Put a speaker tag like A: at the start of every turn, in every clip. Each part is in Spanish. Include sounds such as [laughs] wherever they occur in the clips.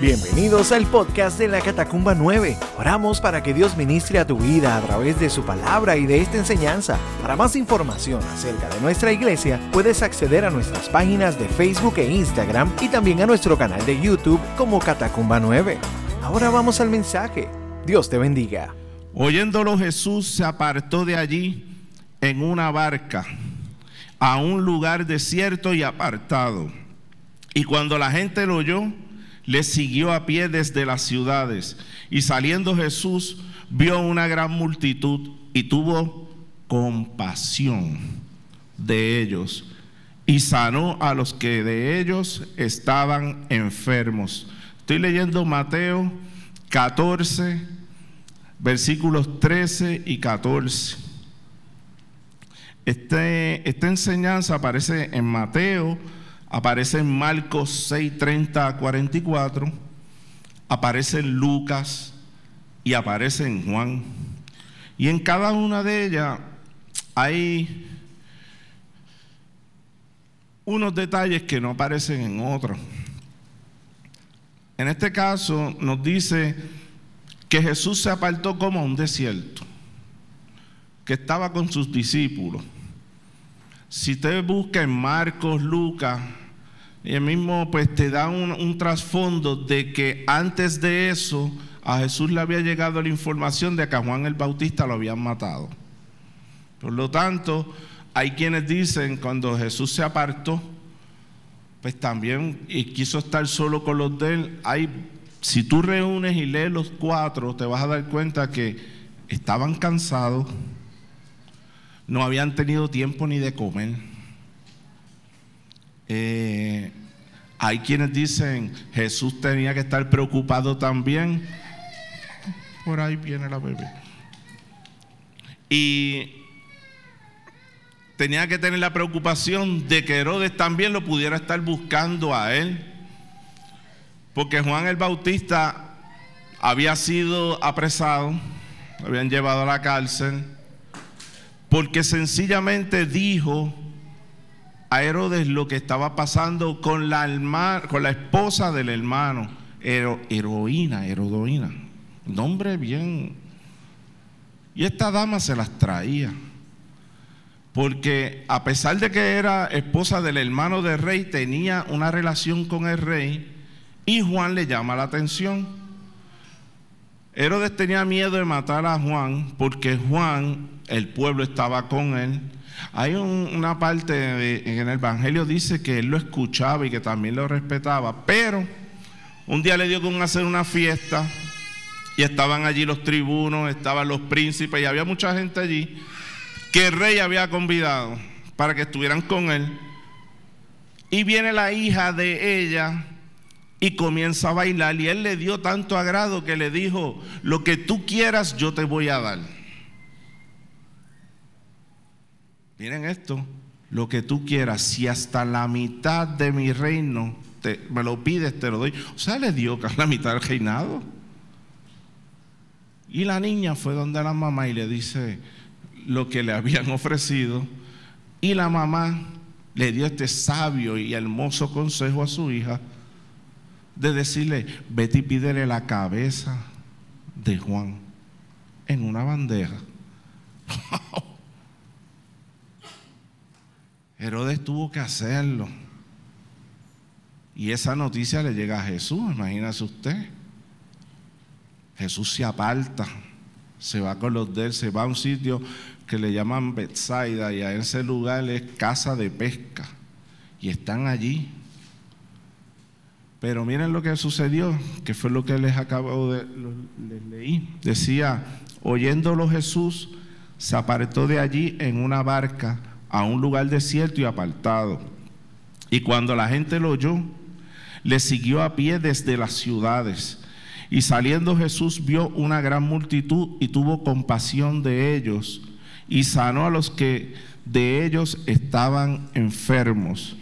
A: Bienvenidos al podcast de la Catacumba 9. Oramos para que Dios ministre a tu vida a través de su palabra y de esta enseñanza. Para más información acerca de nuestra iglesia, puedes acceder a nuestras páginas de Facebook e Instagram y también a nuestro canal de YouTube como Catacumba 9. Ahora vamos al mensaje. Dios te bendiga.
B: Oyéndolo Jesús se apartó de allí en una barca a un lugar desierto y apartado. Y cuando la gente lo oyó, le siguió a pie desde las ciudades. Y saliendo Jesús vio una gran multitud y tuvo compasión de ellos y sanó a los que de ellos estaban enfermos. Estoy leyendo Mateo 14, versículos 13 y 14. Este, esta enseñanza aparece en Mateo aparece en Marcos 6, 30 a 44, aparece en Lucas y aparece en Juan. Y en cada una de ellas hay unos detalles que no aparecen en otros. En este caso nos dice que Jesús se apartó como a un desierto, que estaba con sus discípulos. Si usted busca en Marcos, Lucas, el mismo pues te da un, trasfondo de que antes de eso a Jesús le había llegado la información de que a Juan el Bautista lo habían matado. Por lo tanto, hay quienes dicen cuando Jesús se apartó, pues también y quiso estar solo con los de él, hay, si tú reúnes y lees los cuatro, te vas a dar cuenta que estaban cansados, no habían tenido tiempo ni de comer eh, hay quienes dicen Jesús tenía que estar preocupado también. Por ahí viene la bebé. Y tenía que tener la preocupación de que Herodes también lo pudiera estar buscando a él. Porque Juan el Bautista había sido apresado, lo habían llevado a la cárcel, porque sencillamente dijo a Herodes lo que estaba pasando con la, esposa del hermano, heroína, herodoína, nombre bien. Y esta dama se las traía, porque a pesar de que era esposa del hermano del rey, tenía una relación con el rey y Juan le llama la atención. Herodes tenía miedo de matar a Juan porque Juan, el pueblo estaba con él hay una parte en el Evangelio dice que él lo escuchaba y que también lo respetaba, pero un día le dio con hacer una fiesta y estaban allí los tribunos, estaban los príncipes y había mucha gente allí que el rey había convidado para que estuvieran con él. Y viene la hija de ella y comienza a bailar y él le dio tanto agrado que le dijo, lo que tú quieras yo te voy a dar. Miren esto, lo que tú quieras, si hasta la mitad de mi reino me lo pides, te lo doy. O sea, le dio la mitad del reinado. Y la niña fue donde la mamá y le dice lo que le habían [laughs] ofrecido. Y la mamá le dio este sabio y hermoso consejo a su hija de decirle, vete y pídele la cabeza de Juan en una bandeja. [laughs] Herodes tuvo que hacerlo. Y esa noticia le llega a Jesús, imagínese usted. Jesús se aparta, se va con los de se va a un sitio que le llaman Bethsaida y a ese lugar es casa de pesca. Y están allí. Pero miren lo que sucedió, que fue lo que les acabo de les leí. Decía, oyéndolo Jesús, se apartó de allí en una barca a un lugar desierto y apartado. Y cuando la gente lo oyó, le siguió a pie desde las ciudades. Y saliendo Jesús vio una gran multitud y tuvo compasión de ellos y sanó a los que de ellos estaban enfermos.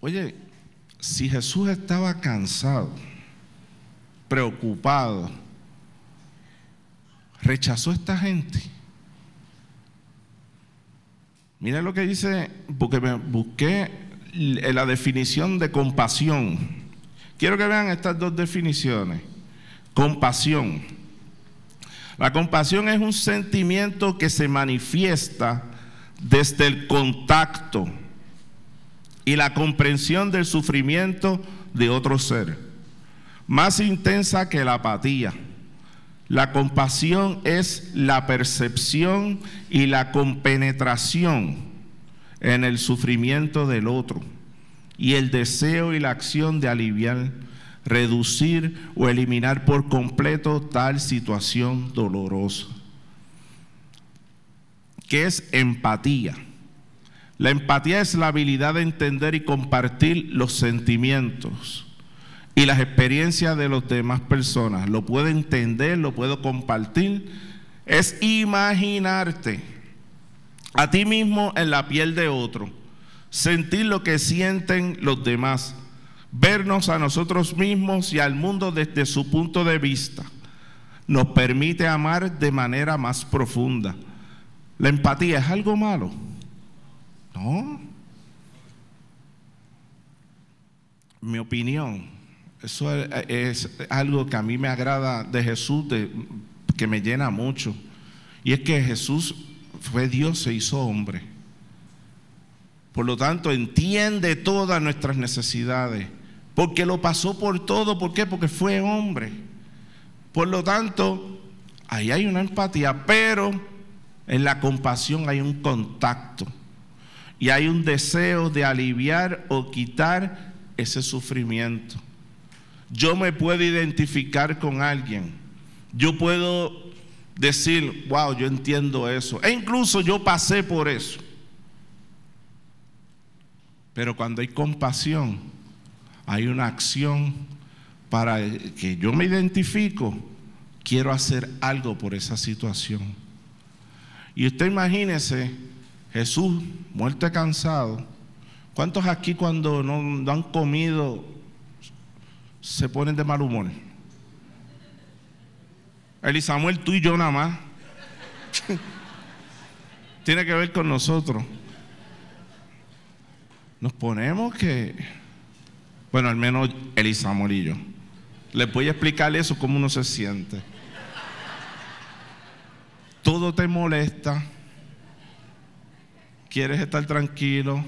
B: Oye, si Jesús estaba cansado, preocupado, rechazó a esta gente. Mira lo que dice, porque me busqué la definición de compasión. Quiero que vean estas dos definiciones. Compasión. La compasión es un sentimiento que se manifiesta desde el contacto y la comprensión del sufrimiento de otro ser, más intensa que la apatía. La compasión es la percepción y la compenetración en el sufrimiento del otro y el deseo y la acción de aliviar, reducir o eliminar por completo tal situación dolorosa. ¿Qué es empatía? La empatía es la habilidad de entender y compartir los sentimientos y las experiencias de las demás personas. Lo puedo entender, lo puedo compartir. Es imaginarte a ti mismo en la piel de otro, sentir lo que sienten los demás, vernos a nosotros mismos y al mundo desde su punto de vista. Nos permite amar de manera más profunda. La empatía es algo malo. No. Mi opinión, eso es, algo que a mí me agrada de Jesús, que me llena mucho. Y es que Jesús fue Dios, se hizo hombre. Por lo tanto, entiende todas nuestras necesidades. Porque lo pasó por todo. ¿Por qué? Porque fue hombre. Por lo tanto, ahí hay una empatía. Pero en la compasión hay un contacto y hay un deseo de aliviar o quitar ese sufrimiento. Yo me puedo identificar con alguien. Yo puedo decir, wow, yo entiendo eso. E incluso yo pasé por eso. Pero cuando hay compasión, hay una acción para que yo me identifico, quiero hacer algo por esa situación. Y usted imagínese Jesús, muerto cansado. ¿Cuántos aquí cuando no, han comido se ponen de mal humor? Eli Samuel, tú y yo nada más. [laughs] Tiene que ver con nosotros. Nos ponemos que, bueno, al menos Eli Samuel y yo. Les voy a explicar eso, cómo uno se siente. Todo te molesta quieres estar tranquilo,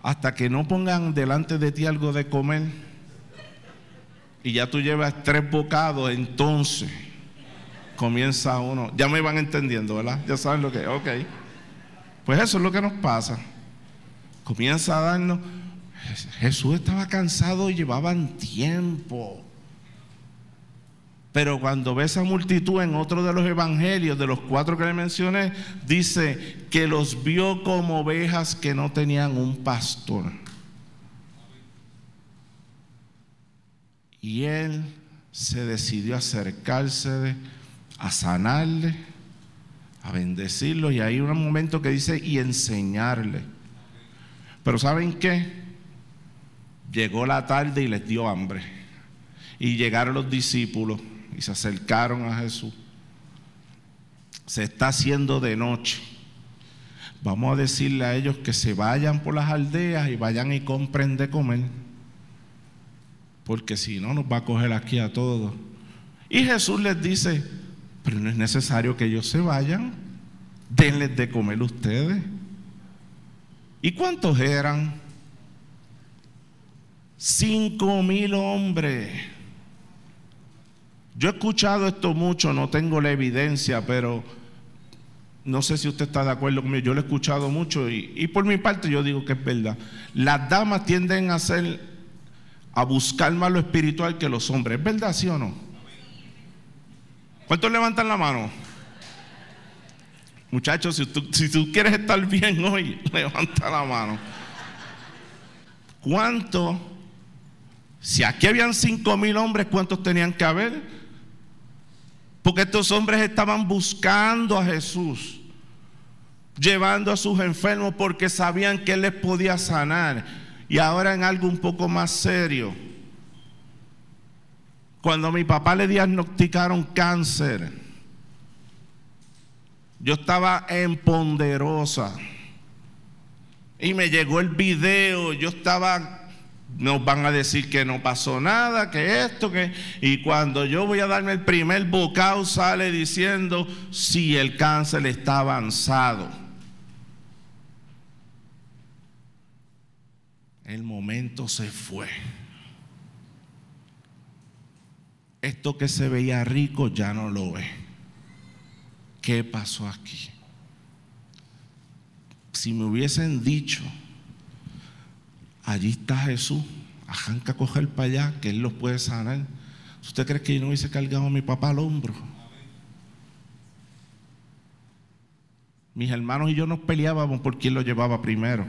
B: hasta que no pongan delante de ti algo de comer y ya tú llevas tres bocados, entonces comienza uno. Ya me van entendiendo, ¿verdad? Ya saben lo que es. Ok. Pues eso es lo que nos pasa. Comienza a darnos. Jesús estaba cansado y llevaban tiempo. Pero cuando ve esa multitud en otro de los evangelios, de los cuatro que le mencioné, dice que los vio como ovejas que no tenían un pastor. Y él se decidió acercarse, a sanarle, a bendecirlo. Y hay un momento que dice, y enseñarle. Pero ¿saben qué? Llegó la tarde y les dio hambre. Y llegaron los discípulos y se acercaron a Jesús. Se está haciendo de noche. Vamos a decirle a ellos que se vayan por las aldeas y vayan y compren de comer. Porque si no, nos va a coger aquí a todos. Y Jesús les dice, pero no es necesario que ellos se vayan. Denles de comer ustedes. ¿Y cuántos eran? Cinco mil hombres. Yo he escuchado esto mucho, no tengo la evidencia, pero no sé si usted está de acuerdo conmigo. Yo lo he escuchado mucho y, por mi parte yo digo que es verdad. Las damas tienden a hacer, a buscar más lo espiritual que los hombres. ¿Es verdad, sí o no? ¿Cuántos levantan la mano? Muchachos, si tú, quieres estar bien hoy, [laughs] levanta la mano. ¿Cuántos? Si aquí habían cinco mil hombres, ¿cuántos tenían que haber? Porque estos hombres estaban buscando a Jesús, llevando a sus enfermos porque sabían que Él les podía sanar. Y ahora en algo un poco más serio. Cuando a mi papá le diagnosticaron cáncer, yo estaba en Ponderosa, Y me llegó el video, yo estaba, nos van a decir que no pasó nada, que esto, que... Y cuando yo voy a darme el primer bocado sale diciendo si el cáncer está avanzado. El momento se fue. Esto que se veía rico ya no lo ve. ¿Qué pasó aquí? Si me hubiesen dicho, allí está Jesús, arranca a coger para allá, que Él los puede sanar. ¿Usted cree que yo no hubiese cargado a mi papá al hombro? Mis hermanos y yo nos peleábamos por quién lo llevaba primero.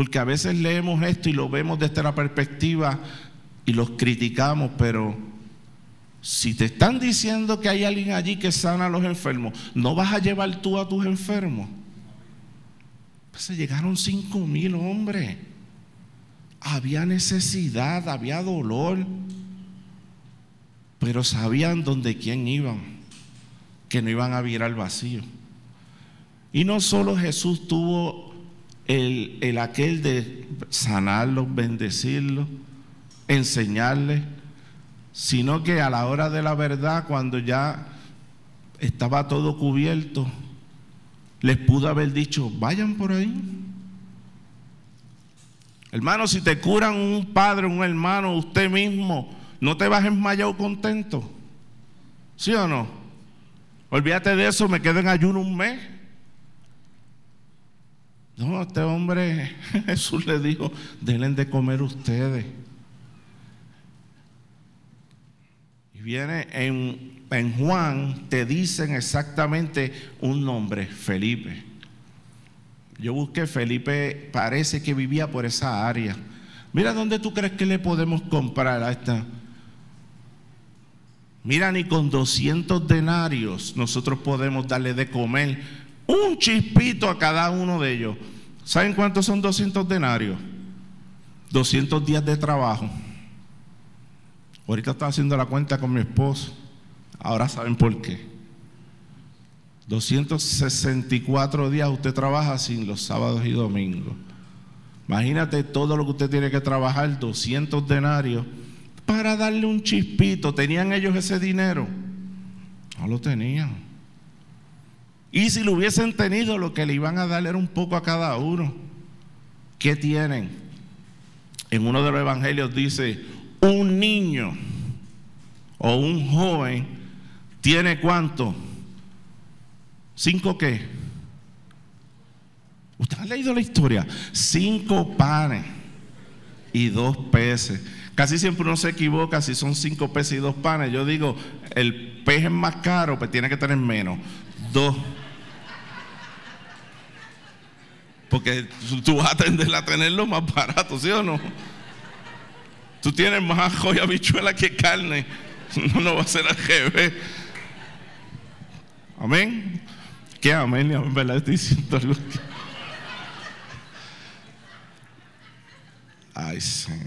B: Porque a veces leemos esto y lo vemos desde la perspectiva y los criticamos, pero si te están diciendo que hay alguien allí que sana a los enfermos, ¿no vas a llevar tú a tus enfermos? Pues se llegaron cinco mil hombres. Había necesidad, había dolor, pero sabían dónde quién iban, que no iban a virar vacío. Y no solo Jesús tuvo el, el aquel de sanarlos, bendecirlos, enseñarles, sino que a la hora de la verdad, cuando ya estaba todo cubierto, les pudo haber dicho, vayan por ahí. Hermano, si te curan un padre, un hermano, usted mismo, ¿no te vas enmayado contento? ¿Sí o no? Olvídate de eso, me quedo en ayuno un mes. No, este hombre, [laughs] Jesús le dijo, denle de comer ustedes. Y viene en, en Juan, te dicen exactamente un nombre, Felipe. Yo busqué Felipe, parece que vivía por esa área. Mira dónde tú crees que le podemos comprar a esta. Mira, ni con 200 denarios nosotros podemos darle de comer un chispito a cada uno de ellos. ¿Saben cuántos son 200 denarios? 200 días de trabajo. Ahorita estaba haciendo la cuenta con mi esposo. Ahora saben por qué. 264 días usted trabaja sin los sábados y domingos. Imagínate todo lo que usted tiene que trabajar, 200 denarios, para darle un chispito. ¿Tenían ellos ese dinero? No lo tenían. Y si lo hubiesen tenido, lo que le iban a dar era un poco a cada uno. ¿Qué tienen? En uno de los evangelios dice, un niño o un joven tiene cuánto? ¿Cinco qué? ¿Usted ha leído la historia? Cinco panes y dos peces. Casi siempre uno se equivoca si son cinco peces y dos panes. Yo digo, el pez es más caro, pues tiene que tener menos. Dos. Porque tú vas a tender a tenerlo más barato, ¿sí o no? Tú tienes más joya bichuela que carne. [laughs] No, no va a ser al jefe. Amén. ¿Qué amén? En verdad estoy diciendo algo. Ay, Señor.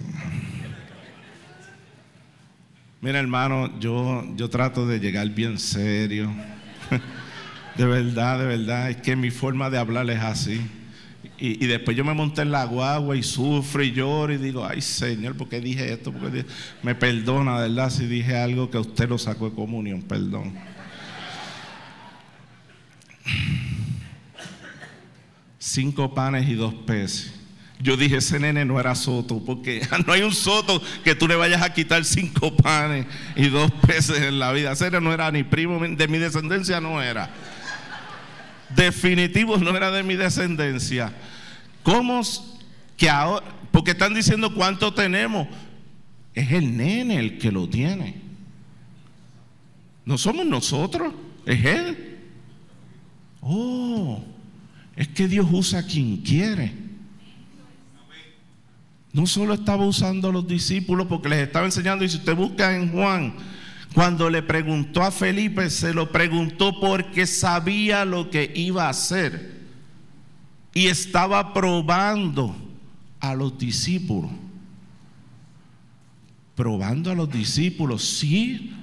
B: Mira, hermano, yo, yo trato de llegar bien serio. [laughs] De verdad, de verdad. Es que mi forma de hablar es así. Y, después yo me monté en la guagua y sufro y lloro y digo, ay Señor, ¿por qué dije esto? ¿Por qué dije? Me perdona, ¿verdad? Si dije algo que usted lo sacó de comunión, perdón. Cinco panes y dos peces. Yo dije, ese nene no era soto, porque [laughs] no hay un soto que tú le vayas a quitar cinco panes y dos peces en la vida. Ese no era ni primo de mi descendencia, no era. Definitivo no era de mi descendencia. ¿Cómo que ahora? Porque están diciendo cuánto tenemos. Es el nene el que lo tiene. No somos nosotros, es él. Oh, es que Dios usa a quien quiere. No solo estaba usando a los discípulos porque les estaba enseñando, y si usted busca en Juan, cuando le preguntó a Felipe, se lo preguntó porque sabía lo que iba a hacer. Y estaba probando a los discípulos. Probando a los discípulos, sí.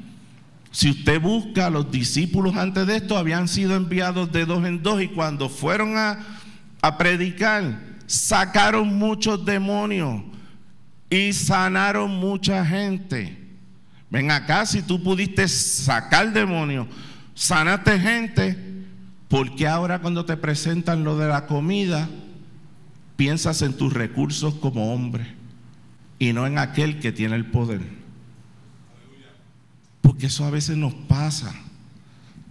B: Si usted busca, los discípulos antes de esto habían sido enviados de dos en dos y cuando fueron a, a predicar, sacaron muchos demonios y sanaron mucha gente. Ven acá, si tú pudiste sacar demonios, sanaste gente, ¿por qué ahora cuando te presentan lo de la comida, piensas en tus recursos como hombre y no en aquel que tiene el poder? Porque eso a veces nos pasa.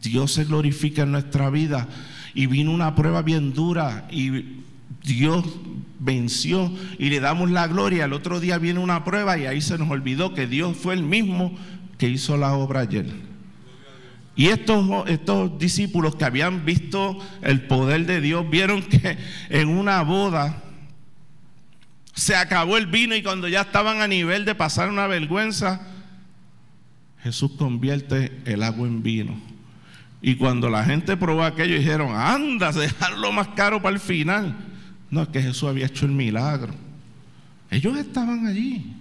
B: Dios se glorifica en nuestra vida y vino una prueba bien dura y Dios venció y le damos la gloria. El otro día viene una prueba y ahí se nos olvidó que Dios fue el mismo que hizo la obra ayer. Y estos, estos discípulos que habían visto el poder de Dios vieron que en una boda se acabó el vino y cuando ya estaban a nivel de pasar una vergüenza, Jesús convierte el agua en vino. Y cuando la gente probó aquello, dijeron, anda, dejarlo más caro para el final. No, es que Jesús había hecho el milagro. Ellos estaban allí.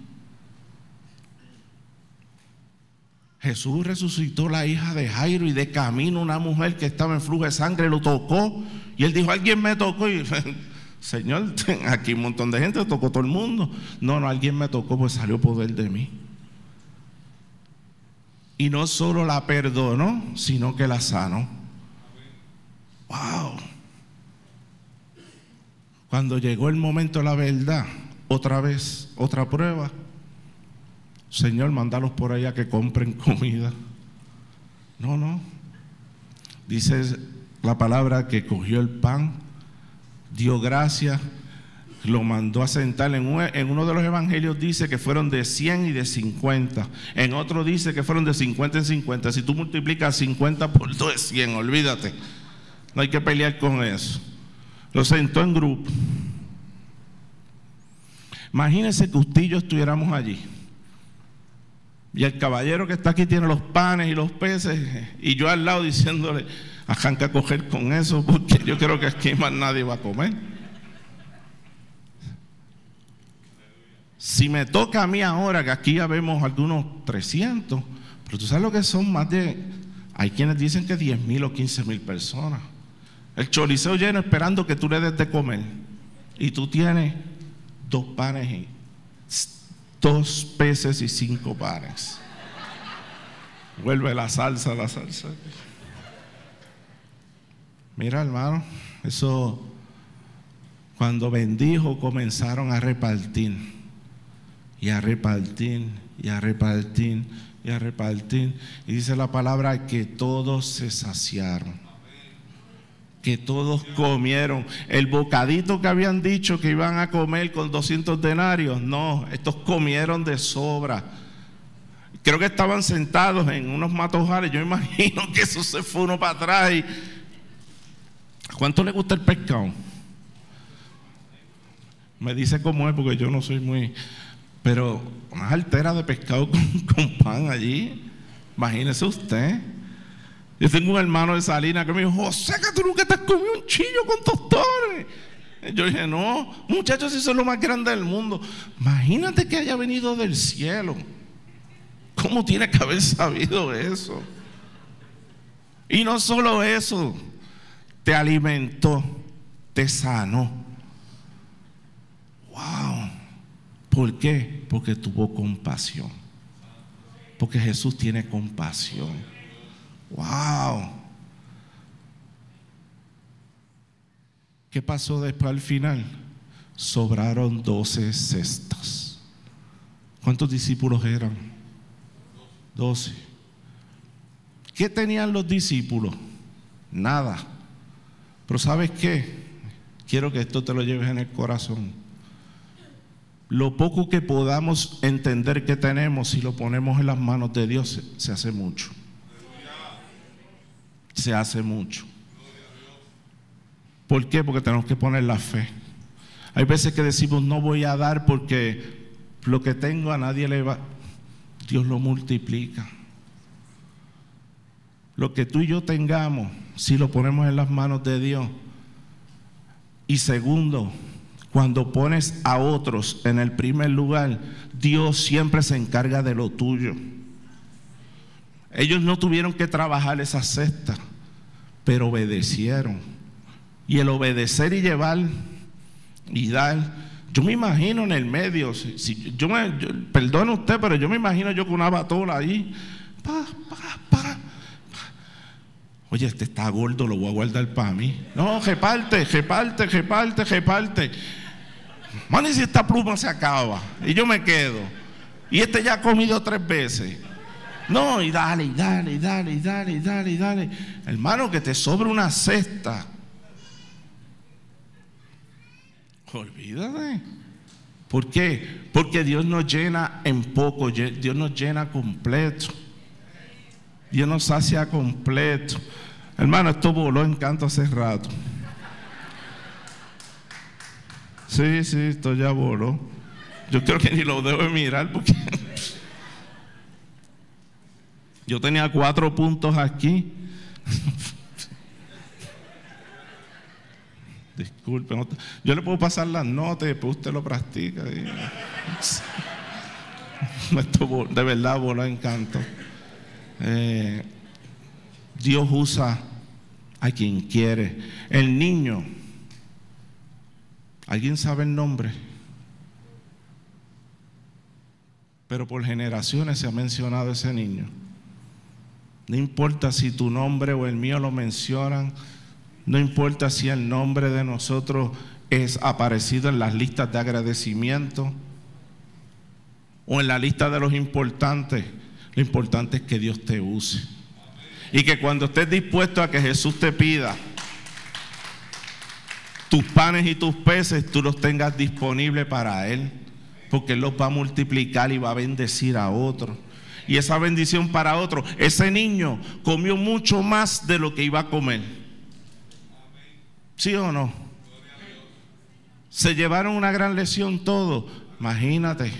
B: Jesús resucitó la hija de Jairo y de camino una mujer que estaba en flujo de sangre lo tocó. Y él dijo, alguien me tocó. Y [laughs] Señor, aquí un montón de gente, tocó todo el mundo. No, no, alguien me tocó, pues salió poder de mí. Y no solo la perdonó, sino que la sanó. Wow. Cuando llegó el momento de la verdad, otra vez, otra prueba. Señor, mandalos por allá que compren comida. No, no. Dice la palabra que cogió el pan, dio gracias lo mandó a sentar. En, uno de los evangelios dice que fueron de 100 y de 50. En otro dice que fueron de 50 en 50. Si tú multiplicas 50 por 2 es 100, olvídate. No hay que pelear con eso. Lo sentó en grupo. Imagínense que usted y yo estuviéramos allí. Y el caballero que está aquí tiene los panes y los peces. Y yo al lado diciéndole, arranca a coger con eso porque yo creo que aquí más nadie va a comer. Si me toca a mí ahora, que aquí ya vemos algunos 300, pero tú sabes lo que son más de, hay quienes dicen que 10 mil o 15 mil personas. El choliseo lleno esperando que tú le des de comer. Y tú tienes dos panes y dos peces y cinco panes. Vuelve la salsa, la salsa. Mira, hermano, eso cuando bendijo comenzaron a repartir y a repartir y a repartir y a repartir. Y dice la palabra que todos se saciaron. Que todos comieron. El bocadito que habían dicho que iban a comer con 200 denarios, no, estos comieron de sobra. Creo que estaban sentados en unos matojales. Yo [laughs] imagino que eso se fue uno para atrás. ¿Cuánto le gusta el pescado? Me dice cómo es, porque yo no soy muy. Pero unas alteras de pescado [laughs] con, pan allí, imagínese usted. Yo tengo un hermano de Salina que me dijo, José, que tú nunca te has comido un chillo con tostones. Yo dije, no, muchachos, eso es lo más grande del mundo. Imagínate que haya venido del cielo. ¿Cómo tiene que haber sabido eso? Y no solo eso, te alimentó, te sanó. Wow. ¿Por qué? Porque tuvo compasión. Porque Jesús tiene compasión. ¡Wow! ¿Qué pasó después al final? Sobraron doce cestas. ¿Cuántos discípulos eran? Doce. ¿Qué tenían los discípulos? Nada. Pero ¿sabes qué? Quiero que esto te lo lleves en el corazón. Lo poco que podamos entender que tenemos, si lo ponemos en las manos de Dios, se, hace mucho. Se hace mucho. ¿Por qué? Porque tenemos que poner la fe. Hay veces que decimos, no voy a dar porque lo que tengo a nadie le va. Dios lo multiplica. Lo que tú y yo tengamos, si lo ponemos en las manos de Dios. Y segundo, cuando pones a otros en el primer lugar, Dios siempre se encarga de lo tuyo. Ellos no tuvieron que trabajar esa cesta, pero obedecieron. y el obedecer y llevar y dar. Yo me imagino en el medio, si, me, perdone usted, pero yo me imagino yo con una batola ahí. Pa, pa, pa, Oye, este está gordo, lo voy a guardar para mí. No, reparte, reparte, reparte, reparte. Man, y si esta pluma se acaba y yo me quedo. Y este ya ha comido tres veces. No, y dale, y dale, y dale, y dale, y dale, y dale. Hermano, que te sobre una cesta. Olvídate. ¿Por qué? Porque Dios nos llena en poco, Dios nos llena completo. Dios nos sacia completo. Hermano, esto voló en canto hace rato. Sí, sí, esto ya voló. Yo creo que ni lo debo mirar porque yo tenía cuatro puntos aquí. Disculpe, yo le puedo pasar las notas y después usted lo practica. [laughs] Esto de verdad voló en canto. Eh, Dios usa a quien quiere. El niño, ¿alguien sabe el nombre? Pero por generaciones se ha mencionado ese niño. No importa si tu nombre o el mío lo mencionan, no importa si el nombre de nosotros es aparecido en las listas de agradecimiento o en la lista de los importantes, lo importante es que Dios te use. Y que cuando estés dispuesto a que Jesús te pida tus panes y tus peces, tú los tengas disponibles para Él. Porque Él los va a multiplicar y va a bendecir a otros. Y esa bendición para otro. Ese niño comió mucho más de lo que iba a comer. ¿Sí o no? Se llevaron una gran lesión todos. Imagínate.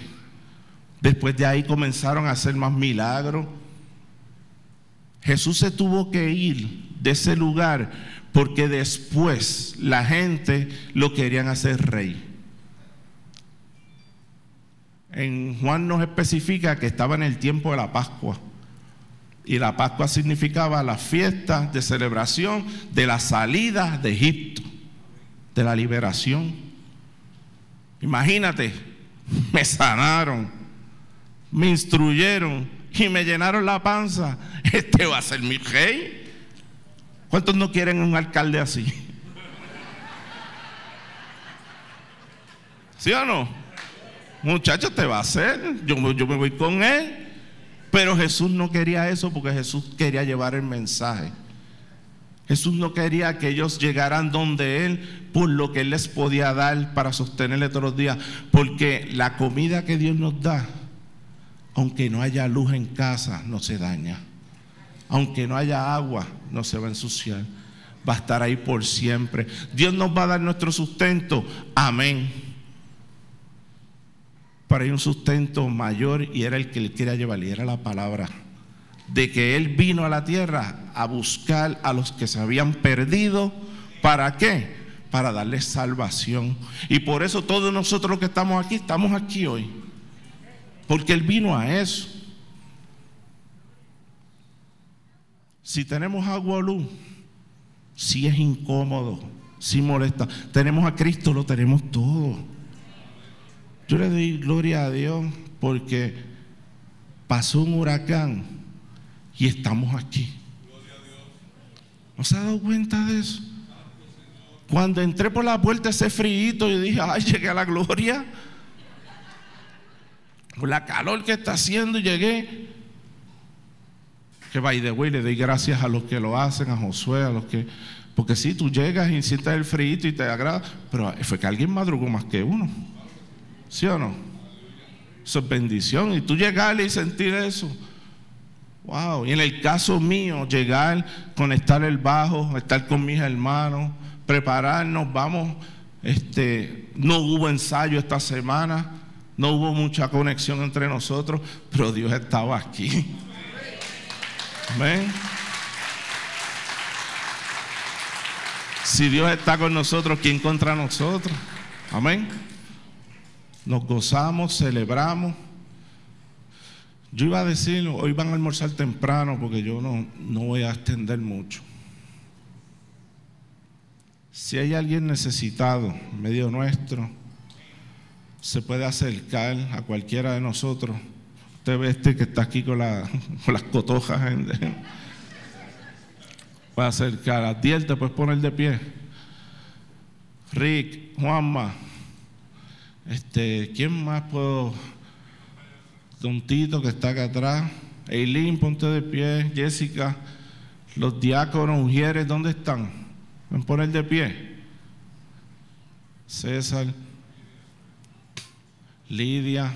B: Después de ahí comenzaron a hacer más milagros Jesús se tuvo que ir de ese lugar porque después la gente lo querían hacer rey. En Juan nos especifica que estaba en el tiempo de la Pascua. Y la Pascua significaba la fiesta de celebración de la salida de Egipto, de la liberación. Imagínate, me sanaron, me instruyeron, y me llenaron la panza, [laughs] este va a ser mi rey. ¿Cuántos no quieren un alcalde así? [laughs] ¿Sí o no? Muchachos, te va a hacer. Yo, yo me voy con él. Pero Jesús no quería eso porque Jesús quería llevar el mensaje. Jesús no quería que ellos llegaran donde Él por lo que Él les podía dar para sostenerle todos los días. Porque la comida que Dios nos da aunque no haya luz en casa, no se daña. Aunque no haya agua, no se va a ensuciar. Va a estar ahí por siempre. Dios nos va a dar nuestro sustento. Amén. Para un sustento mayor y era el que él quería llevar, y era la palabra. De que Él vino a la tierra a buscar a los que se habían perdido. ¿Para qué? Para darles salvación. Y por eso todos nosotros que estamos aquí, estamos aquí hoy porque Él vino a eso. Si tenemos agua o luz, si es incómodo, si molesta. Tenemos a Cristo, lo tenemos todo. Yo le doy gloria a Dios porque pasó un huracán y estamos aquí. ¿No se ha dado cuenta de eso? Cuando entré por la puerta ese frío y dije, ay, llegué a la gloria la calor que está haciendo, llegué. Que by the way, le doy gracias a los que lo hacen, a Josué, a los que. Porque si tú llegas y sientes el frío y te agrada, pero fue que alguien madrugó más que uno. ¿Sí o no? Eso es bendición. Y tú llegar y sentir eso. Wow. Y en el caso mío, llegar, conectar el bajo, estar con mis hermanos, prepararnos, vamos. Este, no hubo ensayo esta semana no hubo mucha conexión entre nosotros, pero Dios estaba aquí. Amén. Si Dios está con nosotros, ¿quién contra nosotros? Amén. Nos gozamos, celebramos. Yo iba a decir, hoy van a almorzar temprano porque yo no, no voy a extender mucho. Si hay alguien necesitado medio nuestro, se puede acercar a cualquiera de nosotros. Usted ve este que está aquí con, las cotojas. puede acercar. A ti te puedes poner de pie. Rick, Juanma, este, ¿quién más puedo? Don Tito que está acá atrás. Eileen, ponte de pie. Jessica, los diáconos, mujeres, ¿dónde están? Ven poner de pie. César, Lidia.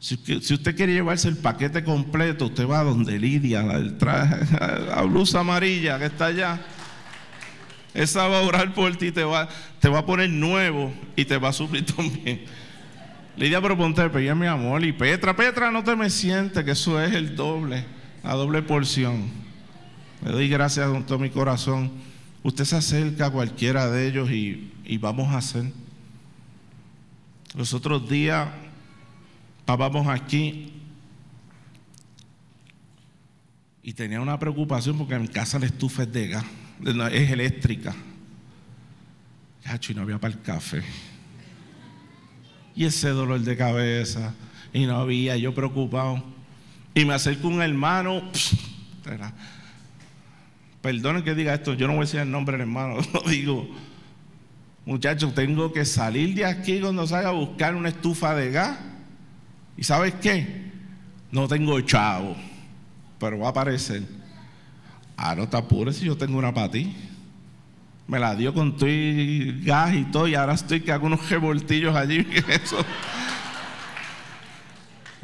B: Si, usted quiere llevarse el paquete completo, usted va donde Lidia, la, [laughs] la blusa amarilla que está allá. Esa va a orar por ti, te va, te va a poner nuevo y te va a suplir [laughs] también. Lidia, pero ponte pie, mi amor. Y Petra, Petra, no te me sientes, que eso es el doble, la doble porción. Le doy gracias con todo mi corazón. Usted se acerca a cualquiera de ellos y, vamos a hacer. Los otros días estábamos aquí y tenía una preocupación porque en casa la estufa es de gas, es eléctrica. y no había para el café. Y ese dolor de cabeza, y no había, yo preocupado. Y me acerco un hermano, Perdonen que diga esto, yo no voy a decir el nombre del hermano, [laughs] lo digo. Muchachos, tengo que salir de aquí cuando salga a buscar una estufa de gas. ¿Y sabes qué? No tengo chavo, pero va a aparecer. Ah, no te apures si yo tengo una para. Me la dio con tu gas y todo, y ahora estoy que hago unos revoltillos allí. [laughs]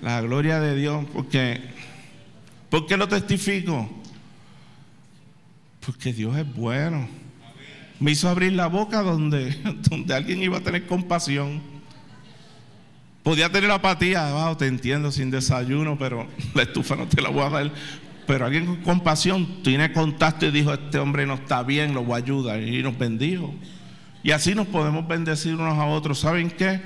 B: La gloria de Dios, porque, ¿por qué lo testifico? Porque Dios es bueno. Me hizo abrir la boca donde, [laughs] donde alguien iba a tener compasión. Podía tener apatía, wow, te entiendo, sin desayuno, pero [laughs] la estufa no te la voy a dar. Pero alguien con compasión tiene contacto y dijo, este hombre no está bien, lo voy a ayudar. Y nos bendijo. Y así nos podemos bendecir unos a otros. ¿Saben qué?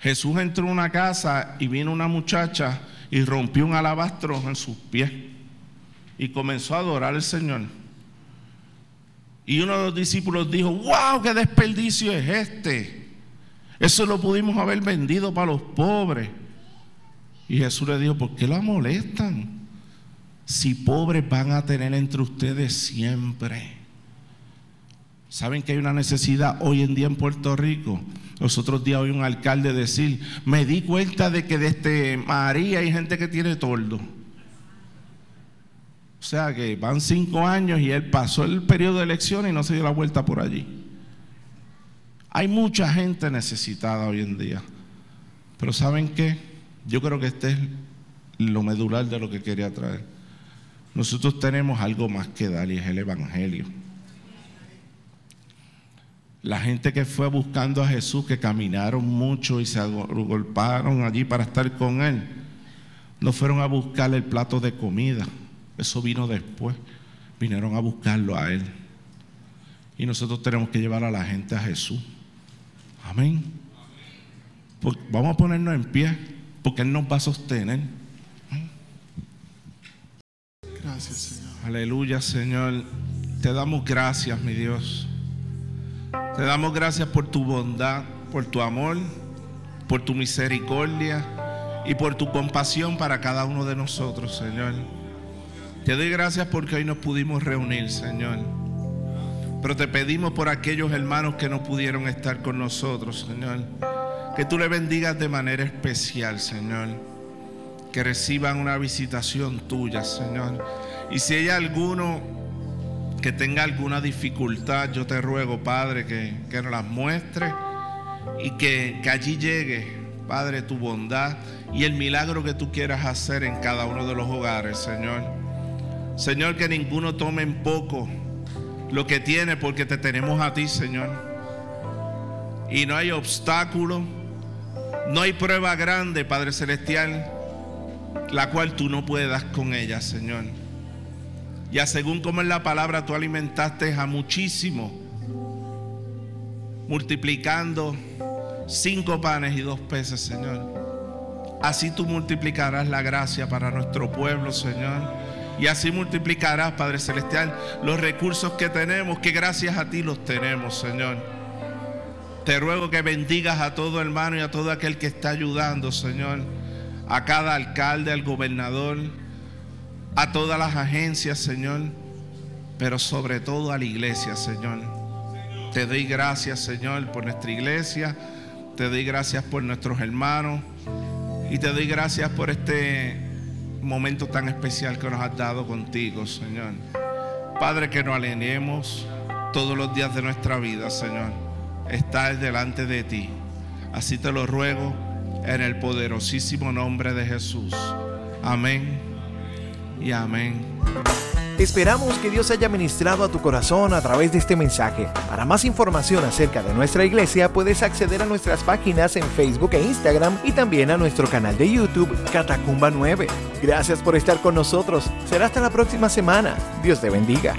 B: Jesús entró en una casa y vino una muchacha y rompió un alabastro en sus pies y comenzó a adorar al Señor. Y uno de los discípulos dijo, wow, qué desperdicio es este. Eso lo pudimos haber vendido para los pobres. Y Jesús le dijo, ¿por qué la molestan? Si pobres van a tener entre ustedes siempre. ¿Saben que hay una necesidad hoy en día en Puerto Rico? Los otros días oí un alcalde decir, me di cuenta de que desde María hay gente que tiene tordo. O sea que van cinco años y él pasó el periodo de elecciones y no se dio la vuelta por allí. Hay mucha gente necesitada hoy en día. Pero ¿saben qué? Yo creo que este es lo medular de lo que quería traer. Nosotros tenemos algo más que dar y es el Evangelio. La gente que fue buscando a Jesús, que caminaron mucho y se agolparon allí para estar con Él, no fueron a buscar el plato de comida eso vino después. Vinieron a buscarlo a Él. Y nosotros tenemos que llevar a la gente a Jesús. Amén. vamos a ponernos en pie porque Él nos va a sostener. Gracias, Señor. Aleluya, Señor. Te damos gracias, mi Dios. Te damos gracias por tu bondad, por tu amor, por tu misericordia y por tu compasión para cada uno de nosotros, Señor. Te doy gracias porque hoy nos pudimos reunir, Señor. Pero te pedimos por aquellos hermanos que no pudieron estar con nosotros, Señor. Que tú le bendigas de manera especial, Señor. Que reciban una visitación tuya, Señor. Y si hay alguno que tenga alguna dificultad, yo te ruego, Padre, que, que nos las muestre y que, que allí llegue, Padre, tu bondad y el milagro que tú quieras hacer en cada uno de los hogares, Señor. Señor, que ninguno tome en poco lo que tiene porque te tenemos a ti, Señor. Y no hay obstáculo, no hay prueba grande, Padre Celestial, la cual tú no puedas con ella, Señor. Ya según como en la palabra tú alimentaste a muchísimo, multiplicando cinco panes y dos peces, Señor. Así tú multiplicarás la gracia para nuestro pueblo, Señor Y así multiplicarás, Padre Celestial, los recursos que tenemos, que gracias a ti los tenemos, Señor. Te ruego que bendigas a todo hermano y a todo aquel que está ayudando, Señor. A cada alcalde, al gobernador, a todas las agencias, Señor. Pero sobre todo a la iglesia, Señor. Te doy gracias, Señor, por nuestra iglesia. Te doy gracias por nuestros hermanos. Y te doy gracias por este momento tan especial que nos has dado contigo, Señor. Padre, que nos alineemos todos los días de nuestra vida, Señor. Estar delante de ti. Así te lo ruego en el poderosísimo nombre de Jesús. Amén y amén.
A: Esperamos que Dios haya ministrado a tu corazón a través de este mensaje. Para más información acerca de nuestra iglesia puedes acceder a nuestras páginas en Facebook e Instagram y también a nuestro canal de YouTube Catacumba 9. Gracias por estar con nosotros. Será hasta la próxima semana. Dios te bendiga.